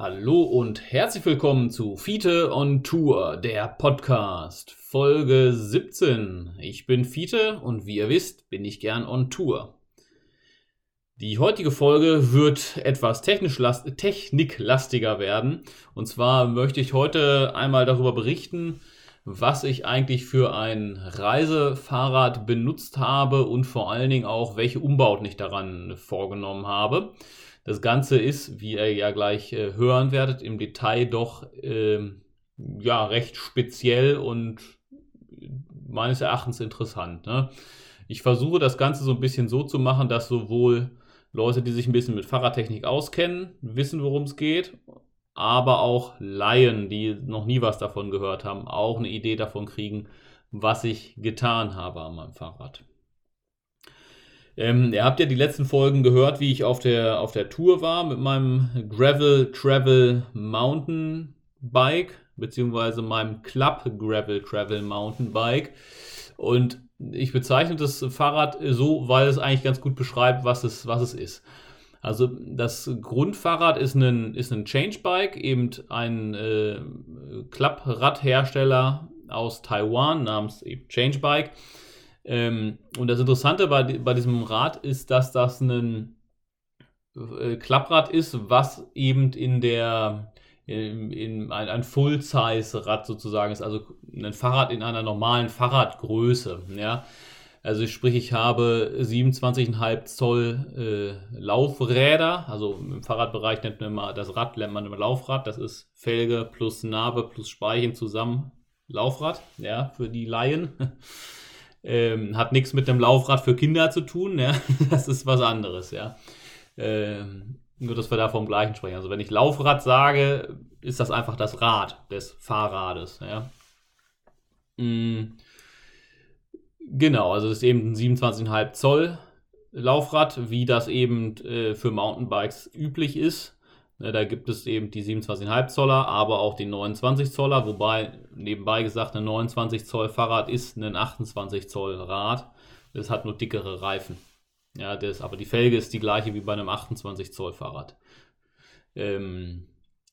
Hallo und herzlich willkommen zu Fiete on Tour, der Podcast, Folge 17. Ich bin Fiete und wie ihr wisst, bin ich gern on Tour. Die heutige Folge wird etwas technisch last techniklastiger werden. Und zwar möchte ich heute einmal darüber berichten, was ich eigentlich für ein Reisefahrrad benutzt habe und vor allen Dingen auch, welche Umbauten ich daran vorgenommen habe. Das Ganze ist, wie ihr ja gleich äh, hören werdet, im Detail doch äh, ja recht speziell und meines Erachtens interessant. Ne? Ich versuche das Ganze so ein bisschen so zu machen, dass sowohl Leute, die sich ein bisschen mit Fahrradtechnik auskennen, wissen, worum es geht, aber auch Laien, die noch nie was davon gehört haben, auch eine Idee davon kriegen, was ich getan habe an meinem Fahrrad. Ähm, ihr habt ja die letzten Folgen gehört, wie ich auf der, auf der Tour war mit meinem Gravel Travel Mountain Bike, beziehungsweise meinem Club Gravel Travel Mountain Bike. Und ich bezeichne das Fahrrad so, weil es eigentlich ganz gut beschreibt, was es, was es ist. Also das Grundfahrrad ist ein, ist ein Changebike, eben ein äh, Klappradhersteller aus Taiwan namens eben Changebike. Ähm, und das Interessante bei, bei diesem Rad ist, dass das ein äh, Klapprad ist, was eben in der in, in ein, Full-Size-Rad sozusagen ist, also ein Fahrrad in einer normalen Fahrradgröße. Ja. Also sprich, ich habe 27,5 Zoll äh, Laufräder, also im Fahrradbereich nennt man immer das Rad, nennt man immer Laufrad, das ist Felge plus Narbe plus Speichen zusammen Laufrad, ja, für die Laien. Ähm, hat nichts mit dem Laufrad für Kinder zu tun, ja. Das ist was anderes, ja. Ähm, nur, dass wir da vom gleichen sprechen. Also, wenn ich Laufrad sage, ist das einfach das Rad des Fahrrades, ja. Mhm. Genau, also das ist eben ein 27,5 Zoll Laufrad, wie das eben äh, für Mountainbikes üblich ist. Ne, da gibt es eben die 27,5 Zoller, aber auch die 29 Zoller, wobei nebenbei gesagt, ein 29 Zoll Fahrrad ist ein 28 Zoll Rad. Das hat nur dickere Reifen. Ja, das, aber die Felge ist die gleiche wie bei einem 28 Zoll Fahrrad. Ähm,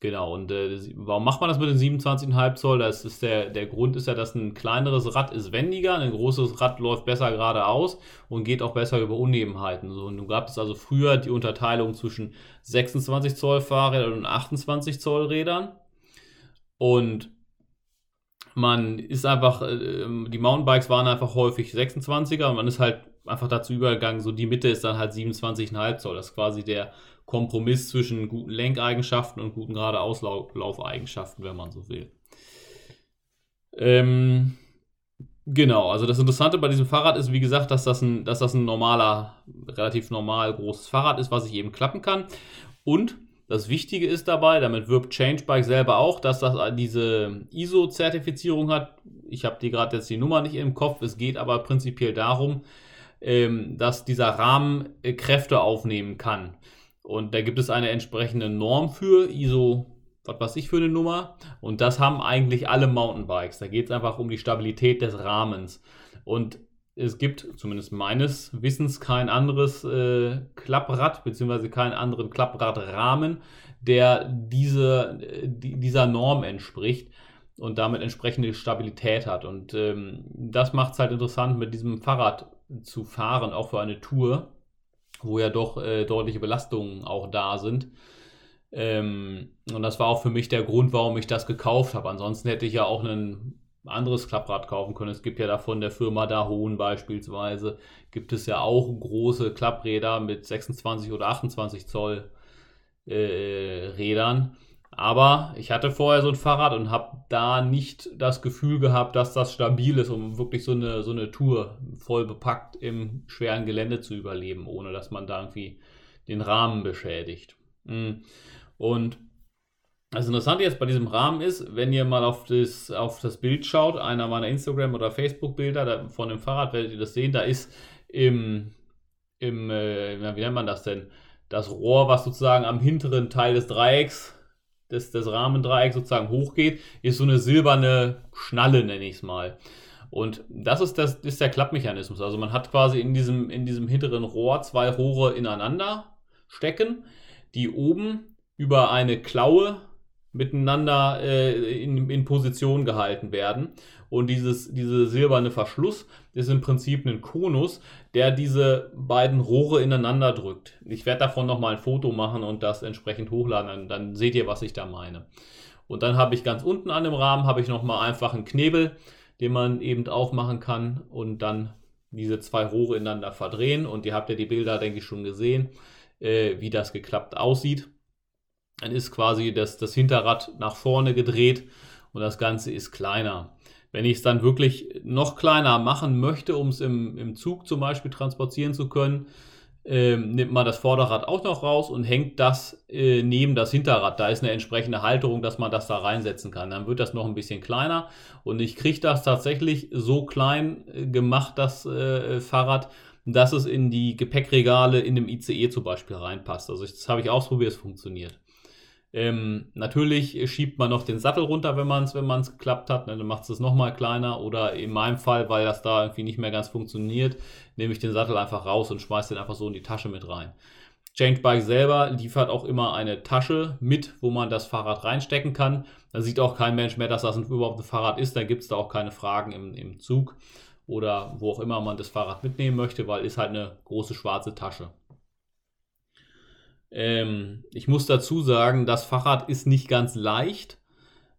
genau, und äh, warum macht man das mit den 27,5 Zoll? Das ist der, der Grund ist ja, dass ein kleineres Rad ist wendiger, ein großes Rad läuft besser geradeaus und geht auch besser über Unebenheiten. So, nun gab es also früher die Unterteilung zwischen 26 Zoll Fahrrädern und 28 Zoll Rädern. Und man ist einfach, äh, die Mountainbikes waren einfach häufig 26er und man ist halt einfach dazu übergegangen, so die Mitte ist dann halt 27,5 Zoll. Das ist quasi der Kompromiss zwischen guten Lenkeigenschaften und guten Geradeauslaufeigenschaften, wenn man so will. Ähm, genau, also das Interessante bei diesem Fahrrad ist, wie gesagt, dass das ein, dass das ein normaler, relativ normal großes Fahrrad ist, was ich eben klappen kann. Und das Wichtige ist dabei, damit wirbt Changebike selber auch, dass das diese ISO-Zertifizierung hat. Ich habe die gerade jetzt die Nummer nicht im Kopf. Es geht aber prinzipiell darum, ähm, dass dieser Rahmen äh, Kräfte aufnehmen kann. Und da gibt es eine entsprechende Norm für, ISO, was weiß ich für eine Nummer. Und das haben eigentlich alle Mountainbikes. Da geht es einfach um die Stabilität des Rahmens. Und es gibt, zumindest meines Wissens, kein anderes äh, Klapprad, beziehungsweise keinen anderen Klappradrahmen, der diese, die, dieser Norm entspricht und damit entsprechende Stabilität hat. Und ähm, das macht es halt interessant, mit diesem Fahrrad zu fahren, auch für eine Tour, wo ja doch äh, deutliche Belastungen auch da sind. Ähm, und das war auch für mich der Grund, warum ich das gekauft habe. Ansonsten hätte ich ja auch ein anderes Klapprad kaufen können. Es gibt ja davon der Firma Dahon beispielsweise, gibt es ja auch große Klappräder mit 26 oder 28 Zoll äh, Rädern. Aber ich hatte vorher so ein Fahrrad und habe da nicht das Gefühl gehabt, dass das stabil ist, um wirklich so eine, so eine Tour voll bepackt im schweren Gelände zu überleben, ohne dass man da irgendwie den Rahmen beschädigt. Mm. Und das Interessante jetzt bei diesem Rahmen ist, wenn ihr mal auf das, auf das Bild schaut, einer meiner Instagram- oder Facebook-Bilder von dem Fahrrad, werdet ihr das sehen, da ist im, im äh, wie nennt man das denn, das Rohr, was sozusagen am hinteren Teil des Dreiecks des, des Rahmendreiecks sozusagen hochgeht, ist so eine silberne Schnalle, nenne ich es mal. Und das ist, das ist der Klappmechanismus. Also man hat quasi in diesem, in diesem hinteren Rohr zwei Rohre ineinander stecken, die oben über eine Klaue miteinander äh, in, in Position gehalten werden. Und dieses, diese silberne Verschluss ist im Prinzip ein Konus, der diese beiden Rohre ineinander drückt. Ich werde davon nochmal ein Foto machen und das entsprechend hochladen, dann, dann seht ihr, was ich da meine. Und dann habe ich ganz unten an dem Rahmen habe ich nochmal einfach einen Knebel, den man eben aufmachen kann und dann diese zwei Rohre ineinander verdrehen. Und ihr habt ja die Bilder, denke ich, schon gesehen, äh, wie das geklappt aussieht. Dann ist quasi das, das Hinterrad nach vorne gedreht und das Ganze ist kleiner. Wenn ich es dann wirklich noch kleiner machen möchte, um es im, im Zug zum Beispiel transportieren zu können, ähm, nimmt man das Vorderrad auch noch raus und hängt das äh, neben das Hinterrad. Da ist eine entsprechende Halterung, dass man das da reinsetzen kann. Dann wird das noch ein bisschen kleiner und ich kriege das tatsächlich so klein äh, gemacht, das äh, Fahrrad, dass es in die Gepäckregale in dem ICE zum Beispiel reinpasst. Also das habe ich ausprobiert, es funktioniert. Ähm, natürlich schiebt man noch den Sattel runter, wenn man es wenn geklappt hat. Ne? Dann macht es nochmal kleiner. Oder in meinem Fall, weil das da irgendwie nicht mehr ganz funktioniert, nehme ich den Sattel einfach raus und schmeiße den einfach so in die Tasche mit rein. Changebike selber liefert auch immer eine Tasche mit, wo man das Fahrrad reinstecken kann. Da sieht auch kein Mensch mehr, dass das überhaupt ein Fahrrad ist. Da gibt es da auch keine Fragen im, im Zug oder wo auch immer man das Fahrrad mitnehmen möchte, weil ist halt eine große schwarze Tasche. Ähm, ich muss dazu sagen, das Fahrrad ist nicht ganz leicht.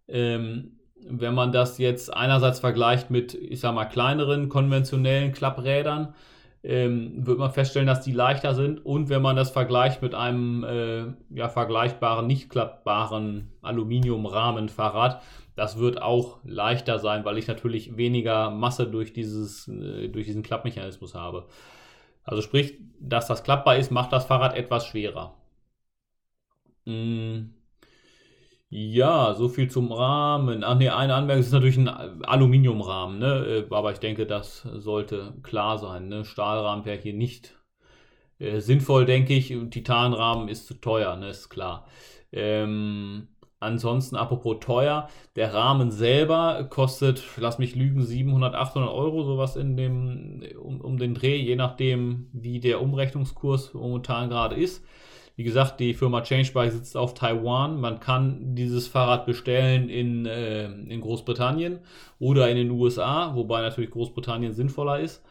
Ähm, wenn man das jetzt einerseits vergleicht mit, ich sag mal, kleineren konventionellen Klapprädern, ähm, wird man feststellen, dass die leichter sind. Und wenn man das vergleicht mit einem äh, ja, vergleichbaren, nicht klappbaren Aluminiumrahmenfahrrad, das wird auch leichter sein, weil ich natürlich weniger Masse durch, dieses, äh, durch diesen Klappmechanismus habe. Also sprich, dass das klappbar ist, macht das Fahrrad etwas schwerer. Mm. Ja, so viel zum Rahmen. Ach nee, eine Anmerkung ist natürlich ein Aluminiumrahmen, ne? Äh, aber ich denke, das sollte klar sein. Ne? Stahlrahmen wäre hier nicht äh, sinnvoll, denke ich. Titanrahmen ist zu teuer, ne? Ist klar. Ähm, ansonsten, apropos teuer, der Rahmen selber kostet, lass mich lügen, 700, 800 Euro, sowas in dem, um, um den Dreh, je nachdem, wie der Umrechnungskurs momentan gerade ist. Wie gesagt, die Firma Changebike sitzt auf Taiwan. Man kann dieses Fahrrad bestellen in, äh, in Großbritannien oder in den USA, wobei natürlich Großbritannien sinnvoller ist.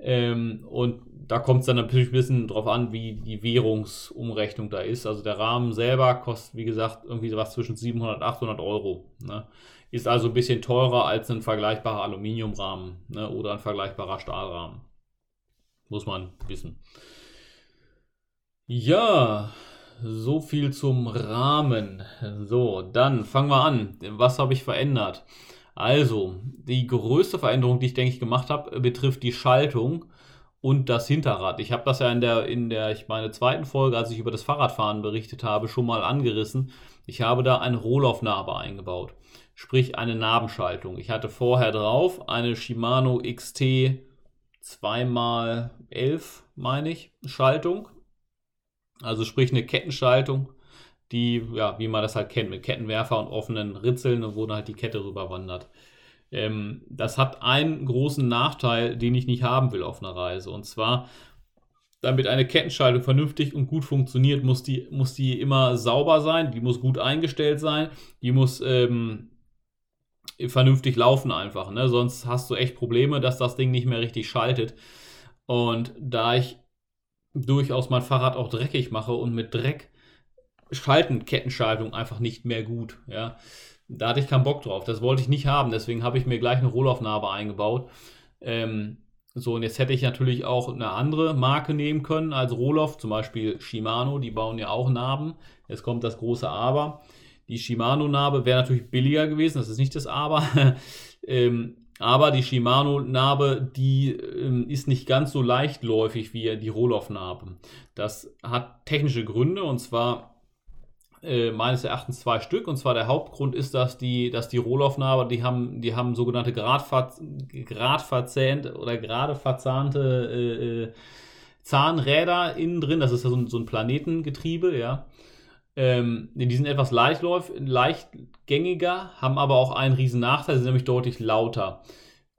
Ähm, und da kommt es dann natürlich ein bisschen drauf an, wie die Währungsumrechnung da ist. Also der Rahmen selber kostet, wie gesagt, irgendwie was zwischen 700 und 800 Euro. Ne? Ist also ein bisschen teurer als ein vergleichbarer Aluminiumrahmen ne? oder ein vergleichbarer Stahlrahmen. Muss man wissen. Ja, so viel zum Rahmen. So, dann fangen wir an. Was habe ich verändert? Also, die größte Veränderung, die ich denke ich gemacht habe, betrifft die Schaltung und das Hinterrad. Ich habe das ja in der, in der, ich meine, zweiten Folge, als ich über das Fahrradfahren berichtet habe, schon mal angerissen. Ich habe da eine Rohlaufnarbe eingebaut. Sprich, eine Nabenschaltung. Ich hatte vorher drauf eine Shimano XT 2x11, meine ich, Schaltung also sprich eine Kettenschaltung, die, ja, wie man das halt kennt, mit Kettenwerfer und offenen Ritzeln, wo dann halt die Kette rüber wandert. Ähm, das hat einen großen Nachteil, den ich nicht haben will auf einer Reise. Und zwar, damit eine Kettenschaltung vernünftig und gut funktioniert, muss die, muss die immer sauber sein, die muss gut eingestellt sein, die muss ähm, vernünftig laufen einfach. Ne? Sonst hast du echt Probleme, dass das Ding nicht mehr richtig schaltet. Und da ich durchaus mein Fahrrad auch dreckig mache und mit Dreck schalten Kettenschaltung einfach nicht mehr gut. Ja. Da hatte ich keinen Bock drauf. Das wollte ich nicht haben. Deswegen habe ich mir gleich eine Rohlaufnarbe eingebaut. Ähm, so, und jetzt hätte ich natürlich auch eine andere Marke nehmen können als Rohloff, zum Beispiel Shimano, die bauen ja auch Narben. Jetzt kommt das große Aber. Die Shimano-Narbe wäre natürlich billiger gewesen, das ist nicht das Aber. ähm, aber die Shimano-Narbe, die ähm, ist nicht ganz so leichtläufig wie die Rohloff-Narbe. Das hat technische Gründe und zwar äh, meines Erachtens zwei Stück. Und zwar der Hauptgrund ist, dass die, dass die Rohloff-Narbe, die haben, die haben sogenannte gradverzähnt oder gerade verzahnte äh, äh, Zahnräder innen drin. Das ist ja so ein, so ein Planetengetriebe, ja. Ähm, die sind etwas leichtgängiger, haben aber auch einen riesen Nachteil, sind nämlich deutlich lauter.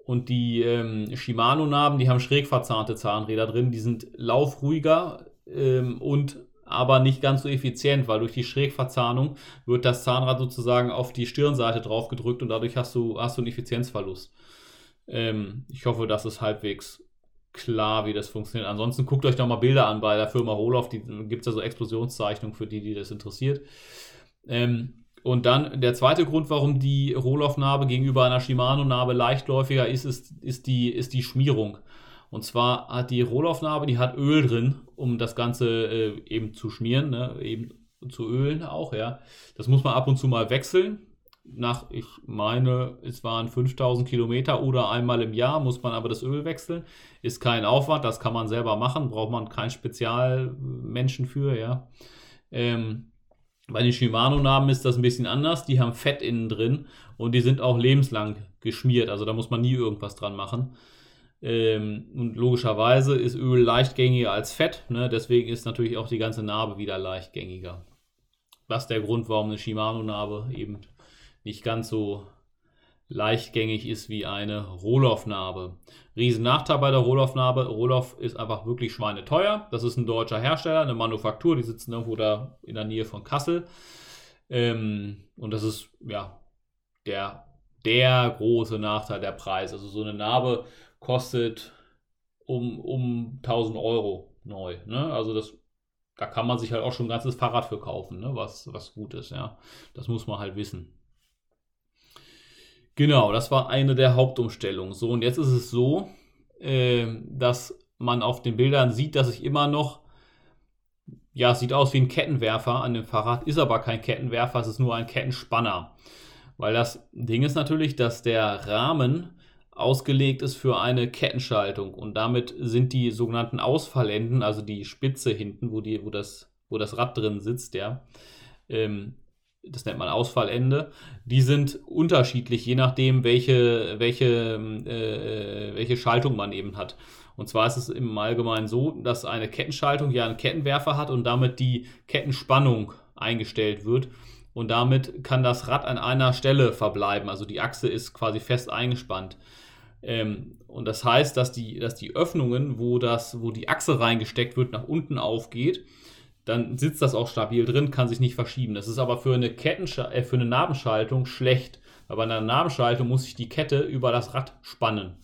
Und die ähm, Shimano-Narben, die haben schräg verzahnte Zahnräder drin, die sind laufruhiger ähm, und aber nicht ganz so effizient, weil durch die Schrägverzahnung wird das Zahnrad sozusagen auf die Stirnseite drauf gedrückt und dadurch hast du, hast du einen Effizienzverlust. Ähm, ich hoffe, das ist halbwegs klar, wie das funktioniert. Ansonsten guckt euch doch mal Bilder an bei der Firma Roloff, die gibt es ja so Explosionszeichnungen für die, die das interessiert. Ähm, und dann der zweite Grund, warum die Roloff-Narbe gegenüber einer Shimano-Narbe leichtläufiger ist, ist, ist, die, ist die Schmierung. Und zwar hat die Rohlaufnarbe, die hat Öl drin, um das Ganze äh, eben zu schmieren, ne? eben zu ölen auch, ja. Das muss man ab und zu mal wechseln. Nach, ich meine, es waren 5000 Kilometer oder einmal im Jahr muss man aber das Öl wechseln. Ist kein Aufwand, das kann man selber machen, braucht man keinen Spezialmenschen für, ja. Ähm, bei den Shimano-Narben ist das ein bisschen anders. Die haben Fett innen drin und die sind auch lebenslang geschmiert. Also da muss man nie irgendwas dran machen. Ähm, und logischerweise ist Öl leichtgängiger als Fett, ne? deswegen ist natürlich auch die ganze Narbe wieder leichtgängiger. Ist der Grund, warum eine Shimano-Narbe eben nicht ganz so leichtgängig ist wie eine Roloff-Narbe. Riesen Nachteil bei der Roloff-Narbe. Roloff ist einfach wirklich schweineteuer. Das ist ein deutscher Hersteller, eine Manufaktur, die sitzen irgendwo da in der Nähe von Kassel. Ähm, und das ist ja der, der große Nachteil der Preis. Also so eine Narbe kostet um, um 1000 Euro neu. Ne? Also das, da kann man sich halt auch schon ein ganzes Fahrrad für kaufen, ne? was, was gut ist. Ja? Das muss man halt wissen. Genau, das war eine der Hauptumstellungen. So, und jetzt ist es so, äh, dass man auf den Bildern sieht, dass ich immer noch, ja, es sieht aus wie ein Kettenwerfer an dem Fahrrad, ist aber kein Kettenwerfer, es ist nur ein Kettenspanner. Weil das Ding ist natürlich, dass der Rahmen ausgelegt ist für eine Kettenschaltung und damit sind die sogenannten Ausfallenden, also die Spitze hinten, wo, die, wo, das, wo das Rad drin sitzt, ja, ähm, das nennt man Ausfallende, die sind unterschiedlich, je nachdem, welche, welche, äh, welche Schaltung man eben hat. Und zwar ist es im Allgemeinen so, dass eine Kettenschaltung ja einen Kettenwerfer hat und damit die Kettenspannung eingestellt wird. Und damit kann das Rad an einer Stelle verbleiben. Also die Achse ist quasi fest eingespannt. Ähm, und das heißt, dass die, dass die Öffnungen, wo, das, wo die Achse reingesteckt wird, nach unten aufgeht. Dann sitzt das auch stabil drin, kann sich nicht verschieben. Das ist aber für eine, Kettensch äh, für eine Nabenschaltung schlecht. Weil bei einer Nabenschaltung muss ich die Kette über das Rad spannen.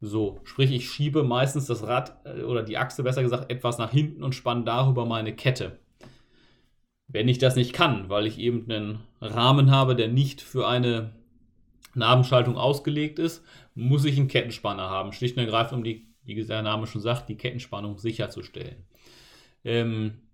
So, sprich, ich schiebe meistens das Rad äh, oder die Achse besser gesagt etwas nach hinten und spanne darüber meine Kette. Wenn ich das nicht kann, weil ich eben einen Rahmen habe, der nicht für eine Nabenschaltung ausgelegt ist, muss ich einen Kettenspanner haben. Schlicht und ergreifend, um die, wie der Name schon sagt, die Kettenspannung sicherzustellen. Ähm,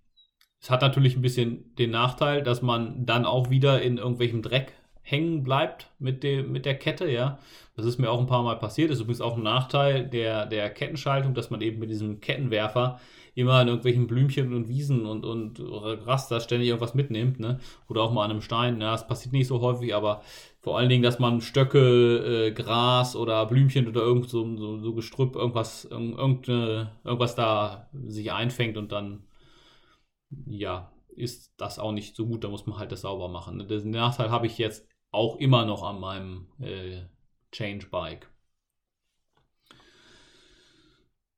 es hat natürlich ein bisschen den Nachteil, dass man dann auch wieder in irgendwelchem Dreck hängen bleibt mit, dem, mit der Kette, ja. Das ist mir auch ein paar Mal passiert. Das ist übrigens auch ein Nachteil der, der Kettenschaltung, dass man eben mit diesem Kettenwerfer immer in irgendwelchen Blümchen und Wiesen und, und Raster ständig irgendwas mitnimmt, ne? Oder auch mal an einem Stein. Ja, das passiert nicht so häufig, aber vor allen Dingen, dass man Stöcke, äh, Gras oder Blümchen oder irgend so, so, so Gestrüpp, irgendwas, irgendwas da sich einfängt und dann, ja, ist das auch nicht so gut. Da muss man halt das sauber machen. Den Nachteil habe ich jetzt auch immer noch an meinem äh, Change Bike.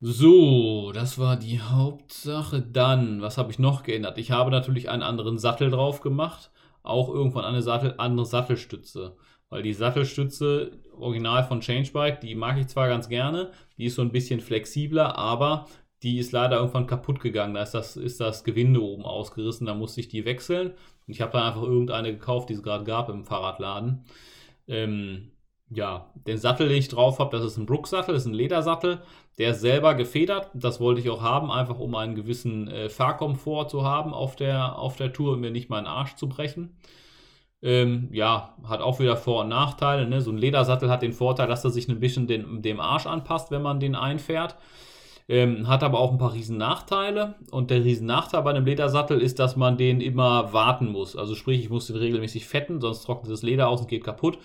So, das war die Hauptsache. Dann, was habe ich noch geändert? Ich habe natürlich einen anderen Sattel drauf gemacht auch irgendwann eine Sattel, andere Sattelstütze. Weil die Sattelstütze, original von Changebike, die mag ich zwar ganz gerne, die ist so ein bisschen flexibler, aber die ist leider irgendwann kaputt gegangen. Da ist das, ist das Gewinde oben ausgerissen, da musste ich die wechseln. Und ich habe dann einfach irgendeine gekauft, die es gerade gab im Fahrradladen. Ähm, ja, den Sattel, den ich drauf habe, das ist ein Brook-Sattel, ist ein Ledersattel. Der ist selber gefedert. Das wollte ich auch haben, einfach um einen gewissen äh, Fahrkomfort zu haben auf der, auf der Tour und mir nicht meinen Arsch zu brechen. Ähm, ja, hat auch wieder Vor- und Nachteile. Ne? So ein Ledersattel hat den Vorteil, dass er sich ein bisschen den, dem Arsch anpasst, wenn man den einfährt. Ähm, hat aber auch ein paar riesen Nachteile. Und der riesen Nachteil bei einem Ledersattel ist, dass man den immer warten muss. Also sprich, ich muss den regelmäßig fetten, sonst trocknet das Leder aus und geht kaputt.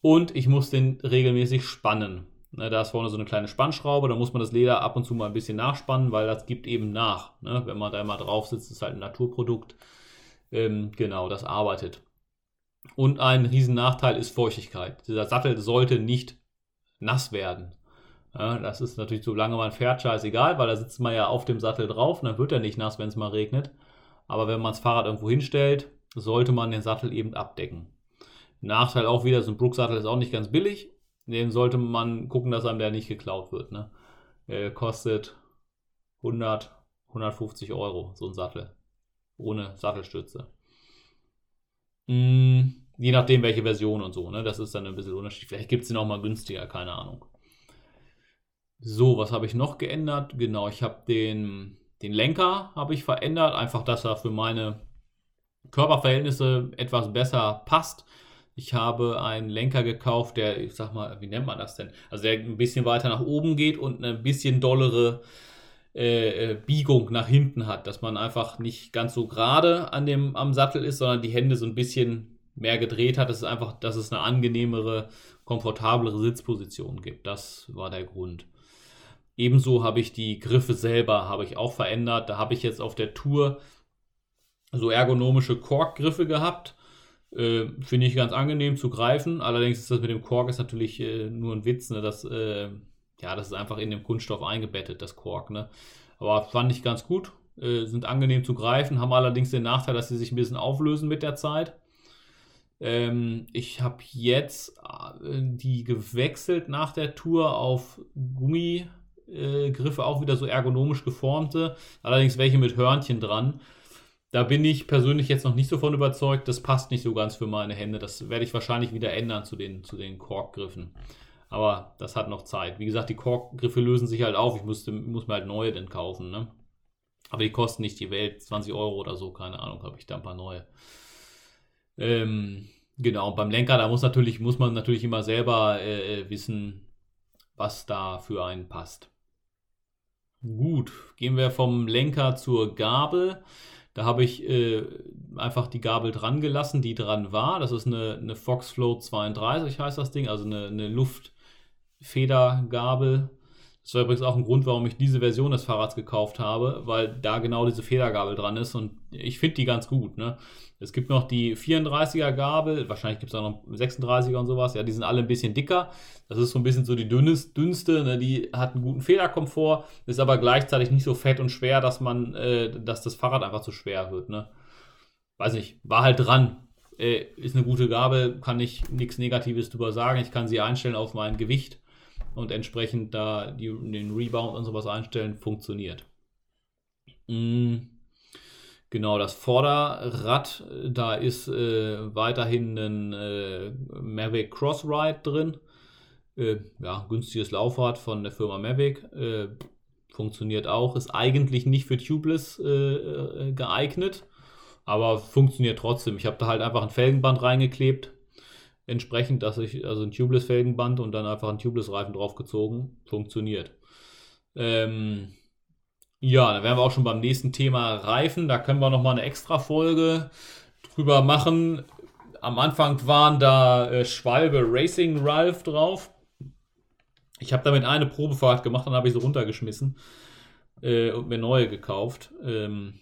Und ich muss den regelmäßig spannen. Ne, da ist vorne so eine kleine Spannschraube, da muss man das Leder ab und zu mal ein bisschen nachspannen, weil das gibt eben nach. Ne? Wenn man da mal drauf sitzt, ist halt ein Naturprodukt. Ähm, genau, das arbeitet. Und ein riesen Nachteil ist Feuchtigkeit. Dieser Sattel sollte nicht nass werden. Ja, das ist natürlich, solange man fährt, scheißegal, weil da sitzt man ja auf dem Sattel drauf und dann wird er nicht nass, wenn es mal regnet. aber wenn man das Fahrrad irgendwo hinstellt, sollte man den Sattel eben abdecken. Nachteil auch wieder, so ein Brook-Sattel ist auch nicht ganz billig. Den sollte man gucken, dass einem der nicht geklaut wird. Ne? Er kostet 100, 150 Euro, so ein Sattel. Ohne Sattelstütze. Hm, je nachdem, welche Version und so. Ne? Das ist dann ein bisschen unterschiedlich. Vielleicht gibt es den auch mal günstiger, keine Ahnung. So, was habe ich noch geändert? Genau, ich habe den, den Lenker habe ich verändert. Einfach, dass er für meine Körperverhältnisse etwas besser passt. Ich habe einen Lenker gekauft, der, ich sag mal, wie nennt man das denn? Also der ein bisschen weiter nach oben geht und eine bisschen dollere äh, äh, Biegung nach hinten hat, dass man einfach nicht ganz so gerade an dem, am Sattel ist, sondern die Hände so ein bisschen mehr gedreht hat. Das ist einfach, dass es eine angenehmere, komfortablere Sitzposition gibt. Das war der Grund. Ebenso habe ich die Griffe selber habe ich auch verändert. Da habe ich jetzt auf der Tour so ergonomische Korkgriffe gehabt. Äh, Finde ich ganz angenehm zu greifen. Allerdings ist das mit dem Kork ist natürlich äh, nur ein Witz. Ne? Das äh, ja, das ist einfach in dem Kunststoff eingebettet, das Kork. Ne? Aber fand ich ganz gut. Äh, sind angenehm zu greifen, haben allerdings den Nachteil, dass sie sich ein bisschen auflösen mit der Zeit. Ähm, ich habe jetzt äh, die gewechselt nach der Tour auf Gummigriffe, äh, auch wieder so ergonomisch geformte, allerdings welche mit Hörnchen dran. Da bin ich persönlich jetzt noch nicht so von überzeugt. Das passt nicht so ganz für meine Hände. Das werde ich wahrscheinlich wieder ändern zu den, zu den Korkgriffen. Aber das hat noch Zeit. Wie gesagt, die Korkgriffe lösen sich halt auf. Ich musste, muss mir halt neue denn kaufen. Ne? Aber die kosten nicht die Welt. 20 Euro oder so. Keine Ahnung, habe ich da ein paar neue. Ähm, genau, beim Lenker, da muss, natürlich, muss man natürlich immer selber äh, wissen, was da für einen passt. Gut, gehen wir vom Lenker zur Gabel. Da habe ich äh, einfach die Gabel dran gelassen, die dran war. Das ist eine, eine Fox Flow 32, heißt das Ding, also eine, eine Luft, Federgabel. Das war übrigens auch ein Grund, warum ich diese Version des Fahrrads gekauft habe, weil da genau diese Federgabel dran ist und ich finde die ganz gut. Ne? Es gibt noch die 34er Gabel, wahrscheinlich gibt es auch noch 36er und sowas. Ja, die sind alle ein bisschen dicker. Das ist so ein bisschen so die dünnes, dünnste. Ne? Die hat einen guten Federkomfort, ist aber gleichzeitig nicht so fett und schwer, dass man, äh, dass das Fahrrad einfach zu schwer wird. Ne? Weiß nicht, war halt dran. Äh, ist eine gute Gabel, kann ich nichts Negatives drüber sagen. Ich kann sie einstellen auf mein Gewicht und entsprechend da die, den Rebound und sowas einstellen, funktioniert. Mhm. Genau, das Vorderrad, da ist äh, weiterhin ein äh, Mavic Crossride drin. Äh, ja, günstiges Laufrad von der Firma Mavic. Äh, funktioniert auch. Ist eigentlich nicht für Tubeless äh, äh, geeignet, aber funktioniert trotzdem. Ich habe da halt einfach ein Felgenband reingeklebt entsprechend, dass ich, also ein Tubeless-Felgenband und dann einfach ein Tubeless-Reifen draufgezogen, funktioniert. Ähm, ja, dann wären wir auch schon beim nächsten Thema Reifen. Da können wir nochmal eine extra Folge drüber machen. Am Anfang waren da äh, Schwalbe Racing Ralph drauf. Ich habe damit eine Probefahrt gemacht, dann habe ich sie runtergeschmissen äh, und mir neue gekauft. Ähm,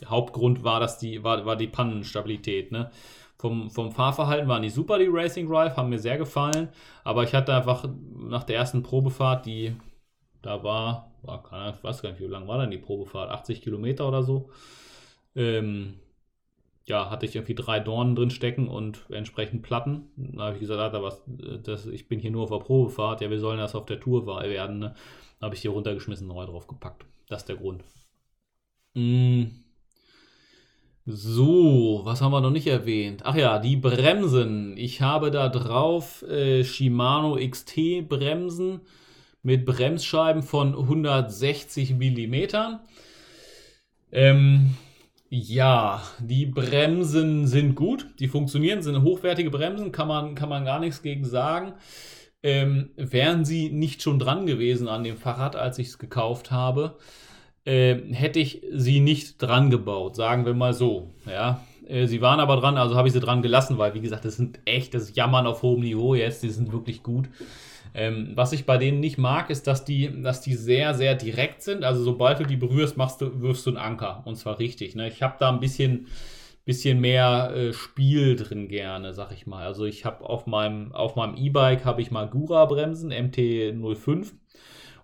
der Hauptgrund war, dass die, war, war die Pannenstabilität. Ne? Vom, vom Fahrverhalten waren die super, die Racing Drive, haben mir sehr gefallen. Aber ich hatte einfach nach der ersten Probefahrt, die da war, war keine, ich weiß gar nicht, wie lang war denn die Probefahrt? 80 Kilometer oder so. Ähm, ja, hatte ich irgendwie drei Dornen drin stecken und entsprechend Platten. Da habe ich gesagt, Alter, was, das, ich bin hier nur auf der Probefahrt, ja, wir sollen das auf der Tour werden. Ne? Habe ich hier runtergeschmissen, neu drauf gepackt. Das ist der Grund. Mmh. So, was haben wir noch nicht erwähnt? Ach ja, die Bremsen. Ich habe da drauf äh, Shimano XT Bremsen mit Bremsscheiben von 160 mm. Ähm, ja, die Bremsen sind gut, die funktionieren, sind hochwertige Bremsen, kann man, kann man gar nichts gegen sagen. Ähm, wären sie nicht schon dran gewesen an dem Fahrrad, als ich es gekauft habe, äh, hätte ich sie nicht dran gebaut, sagen wir mal so. Ja, äh, sie waren aber dran, also habe ich sie dran gelassen, weil wie gesagt, das sind echt das Jammern auf hohem Niveau jetzt, die sind wirklich gut. Ähm, was ich bei denen nicht mag, ist, dass die, dass die sehr, sehr direkt sind. Also sobald du die berührst, machst du, wirfst du einen Anker. Und zwar richtig. Ne? Ich habe da ein bisschen, bisschen mehr äh, Spiel drin gerne, sag ich mal. Also ich habe auf meinem, auf meinem E-Bike habe ich mal Gura-Bremsen, MT05.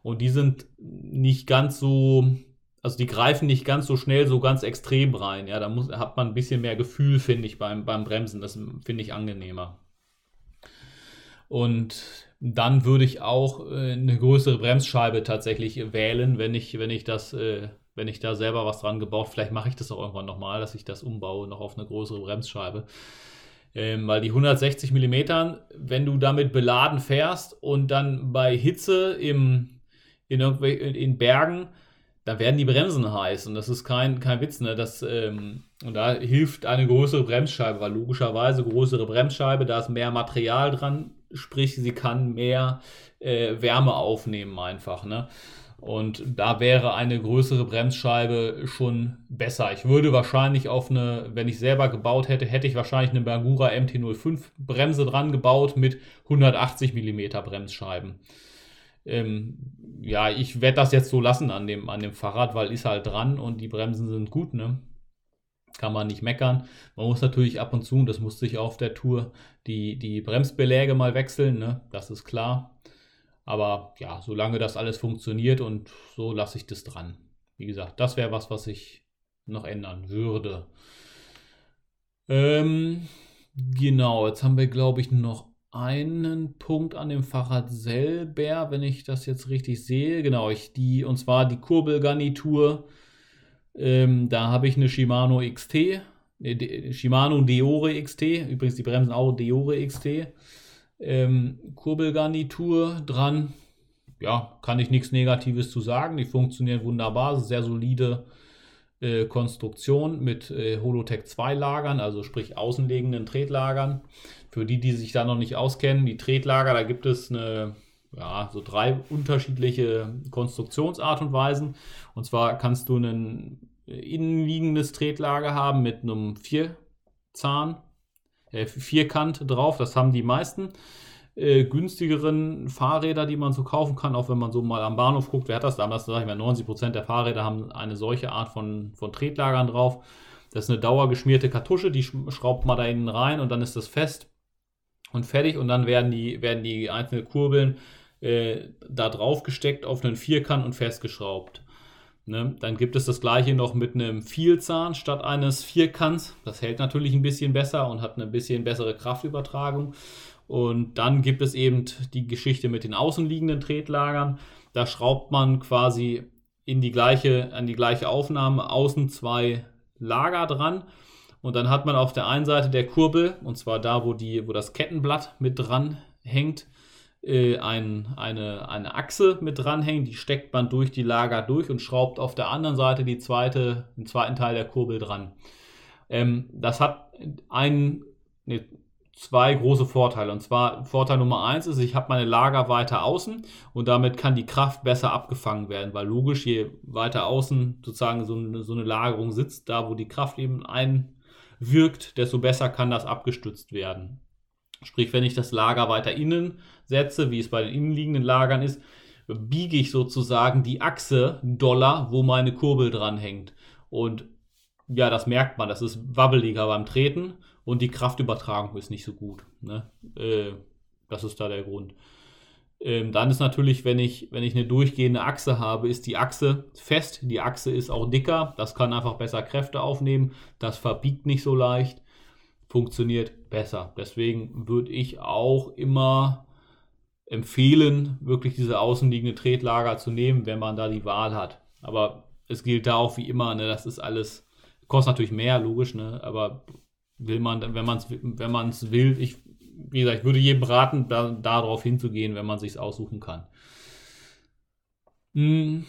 Und die sind nicht ganz so also die greifen nicht ganz so schnell, so ganz extrem rein. Ja, da muss, hat man ein bisschen mehr Gefühl, finde ich, beim, beim Bremsen. Das finde ich angenehmer. Und dann würde ich auch äh, eine größere Bremsscheibe tatsächlich wählen, wenn ich, wenn ich das, äh, wenn ich da selber was dran gebaut, vielleicht mache ich das auch irgendwann nochmal, dass ich das umbaue, noch auf eine größere Bremsscheibe. Ähm, weil die 160 mm, wenn du damit beladen fährst und dann bei Hitze im, in, in Bergen, da werden die Bremsen heiß und das ist kein, kein Witz. Ne? Das, ähm, und da hilft eine größere Bremsscheibe, weil logischerweise größere Bremsscheibe, da ist mehr Material dran, sprich sie kann mehr äh, Wärme aufnehmen einfach. Ne? Und da wäre eine größere Bremsscheibe schon besser. Ich würde wahrscheinlich auf eine, wenn ich selber gebaut hätte, hätte ich wahrscheinlich eine Bergura MT05 Bremse dran gebaut mit 180 mm Bremsscheiben. Ähm, ja, ich werde das jetzt so lassen an dem, an dem Fahrrad, weil ist halt dran und die Bremsen sind gut, ne? Kann man nicht meckern. Man muss natürlich ab und zu, und das musste ich auf der Tour, die, die Bremsbeläge mal wechseln, ne? Das ist klar. Aber ja, solange das alles funktioniert und so lasse ich das dran. Wie gesagt, das wäre was, was ich noch ändern würde. Ähm, genau, jetzt haben wir, glaube ich, noch einen Punkt an dem Fahrrad selber, wenn ich das jetzt richtig sehe. Genau, ich die, und zwar die Kurbelgarnitur. Ähm, da habe ich eine Shimano XT, äh, Shimano Deore XT, übrigens die Bremsen auch Deore XT ähm, Kurbelgarnitur dran. Ja, kann ich nichts Negatives zu sagen. Die funktionieren wunderbar. Sehr solide äh, Konstruktion mit äh, Holotech 2 Lagern, also sprich außenliegenden Tretlagern. Für die, die sich da noch nicht auskennen, die Tretlager, da gibt es eine, ja, so drei unterschiedliche Konstruktionsart und Weisen. Und zwar kannst du ein innenliegendes Tretlager haben mit einem Vierzahn äh, Vierkant drauf. Das haben die meisten äh, günstigeren Fahrräder, die man so kaufen kann, auch wenn man so mal am Bahnhof guckt. Wer hat das damals? Sag ich mal, 90% der Fahrräder haben eine solche Art von, von Tretlagern drauf. Das ist eine dauergeschmierte Kartusche, die schraubt man da innen rein und dann ist das fest und fertig und dann werden die, werden die einzelnen Kurbeln äh, da drauf gesteckt auf einen Vierkant und festgeschraubt. Ne? Dann gibt es das gleiche noch mit einem Vielzahn statt eines Vierkants. Das hält natürlich ein bisschen besser und hat eine bisschen bessere Kraftübertragung. Und dann gibt es eben die Geschichte mit den außenliegenden Tretlagern. Da schraubt man quasi in die gleiche, an die gleiche Aufnahme außen zwei Lager dran. Und dann hat man auf der einen Seite der Kurbel, und zwar da, wo, die, wo das Kettenblatt mit dran hängt, äh, ein, eine, eine Achse mit dranhängen, die steckt man durch die Lager durch und schraubt auf der anderen Seite die zweite, den zweiten Teil der Kurbel dran. Ähm, das hat einen, nee, zwei große Vorteile. Und zwar Vorteil Nummer eins ist, ich habe meine Lager weiter außen und damit kann die Kraft besser abgefangen werden, weil logisch, je weiter außen sozusagen so eine, so eine Lagerung sitzt, da wo die Kraft eben einwirkt, desto besser kann das abgestützt werden. Sprich, wenn ich das Lager weiter innen setze, wie es bei den innenliegenden Lagern ist, biege ich sozusagen die Achse Dollar, wo meine Kurbel dran hängt. Und ja, das merkt man, das ist wabbeliger beim Treten und die Kraftübertragung ist nicht so gut. Ne? Äh, das ist da der Grund. Ähm, dann ist natürlich, wenn ich, wenn ich eine durchgehende Achse habe, ist die Achse fest. Die Achse ist auch dicker. Das kann einfach besser Kräfte aufnehmen. Das verbiegt nicht so leicht funktioniert besser. Deswegen würde ich auch immer empfehlen, wirklich diese außenliegende Tretlager zu nehmen, wenn man da die Wahl hat. Aber es gilt da auch wie immer, ne, das ist alles, kostet natürlich mehr, logisch, ne, aber will man, wenn man es wenn man's will, ich, wie gesagt, ich würde jedem raten, da, darauf hinzugehen, wenn man sich aussuchen kann. Hm,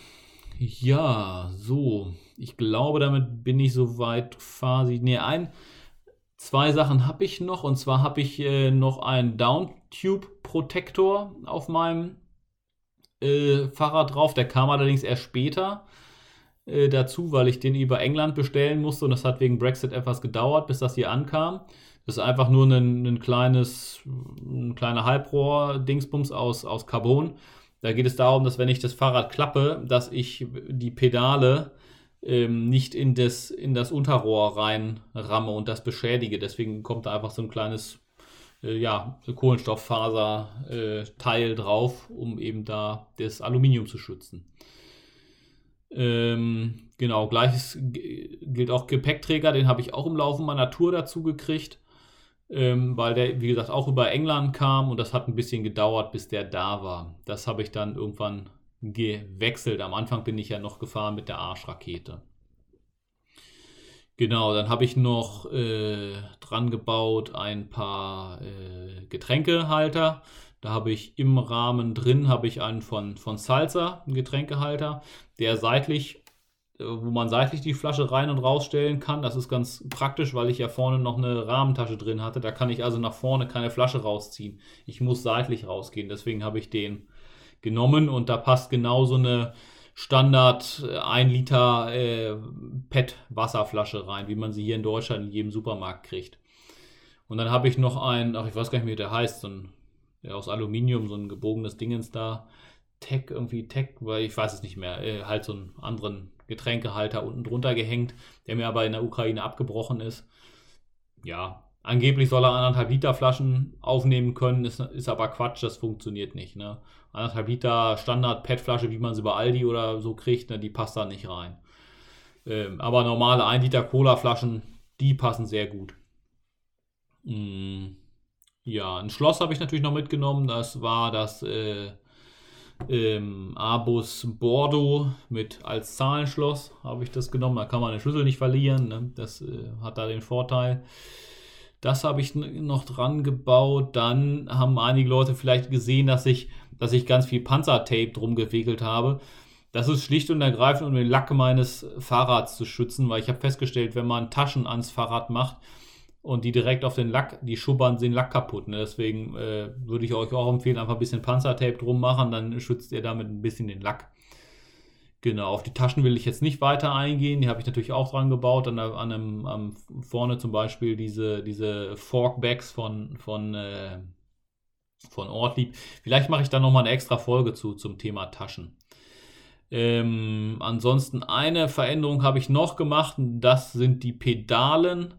ja, so. Ich glaube, damit bin ich soweit quasi. Ne, ein, Zwei Sachen habe ich noch und zwar habe ich äh, noch einen Downtube-Protektor auf meinem äh, Fahrrad drauf. Der kam allerdings erst später äh, dazu, weil ich den über England bestellen musste und das hat wegen Brexit etwas gedauert, bis das hier ankam. Das ist einfach nur ein, ein kleines, ein kleiner Halbrohr-Dingsbums aus, aus Carbon. Da geht es darum, dass wenn ich das Fahrrad klappe, dass ich die Pedale ähm, nicht in das, in das Unterrohr reinramme und das beschädige. Deswegen kommt da einfach so ein kleines äh, ja, Kohlenstofffaser-Teil äh, drauf, um eben da das Aluminium zu schützen. Ähm, genau, gleiches gilt auch Gepäckträger, den habe ich auch im Laufe meiner Tour dazu gekriegt, ähm, weil der, wie gesagt, auch über England kam und das hat ein bisschen gedauert, bis der da war. Das habe ich dann irgendwann gewechselt. Am Anfang bin ich ja noch gefahren mit der Arschrakete. Genau, dann habe ich noch äh, dran gebaut ein paar äh, Getränkehalter. Da habe ich im Rahmen drin habe ich einen von, von Salsa, einen Getränkehalter, der seitlich, äh, wo man seitlich die Flasche rein und rausstellen kann. Das ist ganz praktisch, weil ich ja vorne noch eine Rahmentasche drin hatte. Da kann ich also nach vorne keine Flasche rausziehen. Ich muss seitlich rausgehen. Deswegen habe ich den genommen und da passt genau so eine Standard 1 äh, Liter äh, PET-Wasserflasche rein, wie man sie hier in Deutschland in jedem Supermarkt kriegt. Und dann habe ich noch einen, ach, ich weiß gar nicht, wie der heißt, so ein, ja, aus Aluminium, so ein gebogenes Dingens da. Tech, irgendwie Tech, weil ich weiß es nicht mehr, äh, halt so einen anderen Getränkehalter unten drunter gehängt, der mir aber in der Ukraine abgebrochen ist. Ja, angeblich soll er anderthalb Liter Flaschen aufnehmen können, ist, ist aber Quatsch, das funktioniert nicht. Ne? anderthalb Liter Standard-PET-Flasche, wie man sie bei Aldi oder so kriegt, ne, die passt da nicht rein. Ähm, aber normale 1 Liter Cola-Flaschen, die passen sehr gut. Mm, ja, ein Schloss habe ich natürlich noch mitgenommen. Das war das äh, ähm, Abus Bordeaux mit als Zahlenschloss habe ich das genommen. Da kann man den Schlüssel nicht verlieren. Ne? Das äh, hat da den Vorteil. Das habe ich noch dran gebaut. Dann haben einige Leute vielleicht gesehen, dass ich dass ich ganz viel Panzertape drum gewickelt habe. Das ist schlicht und ergreifend, um den Lack meines Fahrrads zu schützen, weil ich habe festgestellt, wenn man Taschen ans Fahrrad macht und die direkt auf den Lack, die schubbern den Lack kaputt. Ne? Deswegen äh, würde ich euch auch empfehlen, einfach ein bisschen Panzertape drum machen, dann schützt ihr damit ein bisschen den Lack. Genau, auf die Taschen will ich jetzt nicht weiter eingehen. Die habe ich natürlich auch dran gebaut. An, an einem, an vorne zum Beispiel diese, diese Forkbacks von, von äh, von Ortlieb. Vielleicht mache ich da nochmal eine extra Folge zu zum Thema Taschen. Ähm, ansonsten eine Veränderung habe ich noch gemacht. Das sind die Pedalen.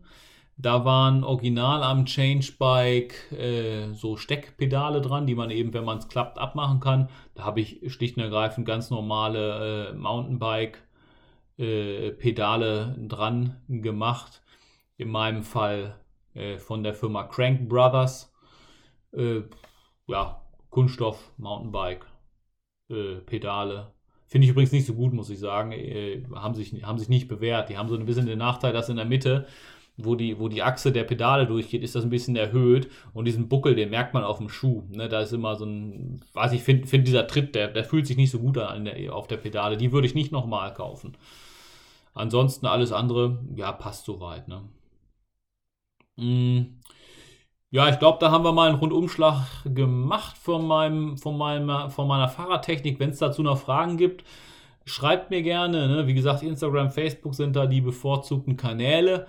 Da waren original am Changebike äh, so Steckpedale dran, die man eben, wenn man es klappt, abmachen kann. Da habe ich schlicht und ergreifend ganz normale äh, Mountainbike-Pedale äh, dran gemacht. In meinem Fall äh, von der Firma Crank Brothers. Äh, ja, Kunststoff, Mountainbike, Pedale. Finde ich übrigens nicht so gut, muss ich sagen. Haben, sich, haben sich nicht bewährt. Die haben so ein bisschen den Nachteil, dass in der Mitte, wo die, wo die Achse der Pedale durchgeht, ist das ein bisschen erhöht. Und diesen Buckel, den merkt man auf dem Schuh. Ne, da ist immer so ein, weiß ich, finde find dieser Tritt, der, der fühlt sich nicht so gut an der, auf der Pedale. Die würde ich nicht nochmal kaufen. Ansonsten alles andere, ja, passt soweit. Ne? Mm. Ja, ich glaube, da haben wir mal einen Rundumschlag gemacht von, meinem, von, meinem, von meiner Fahrradtechnik. Wenn es dazu noch Fragen gibt, schreibt mir gerne. Ne? Wie gesagt, Instagram, Facebook sind da die bevorzugten Kanäle.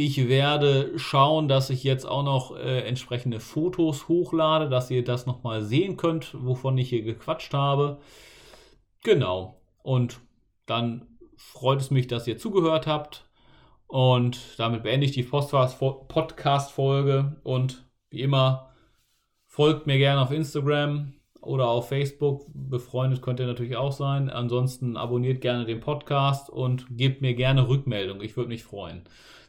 Ich werde schauen, dass ich jetzt auch noch äh, entsprechende Fotos hochlade, dass ihr das nochmal sehen könnt, wovon ich hier gequatscht habe. Genau. Und dann freut es mich, dass ihr zugehört habt. Und damit beende ich die Podcast-Folge und wie immer folgt mir gerne auf Instagram oder auf Facebook. Befreundet könnt ihr natürlich auch sein. Ansonsten abonniert gerne den Podcast und gebt mir gerne Rückmeldung. Ich würde mich freuen.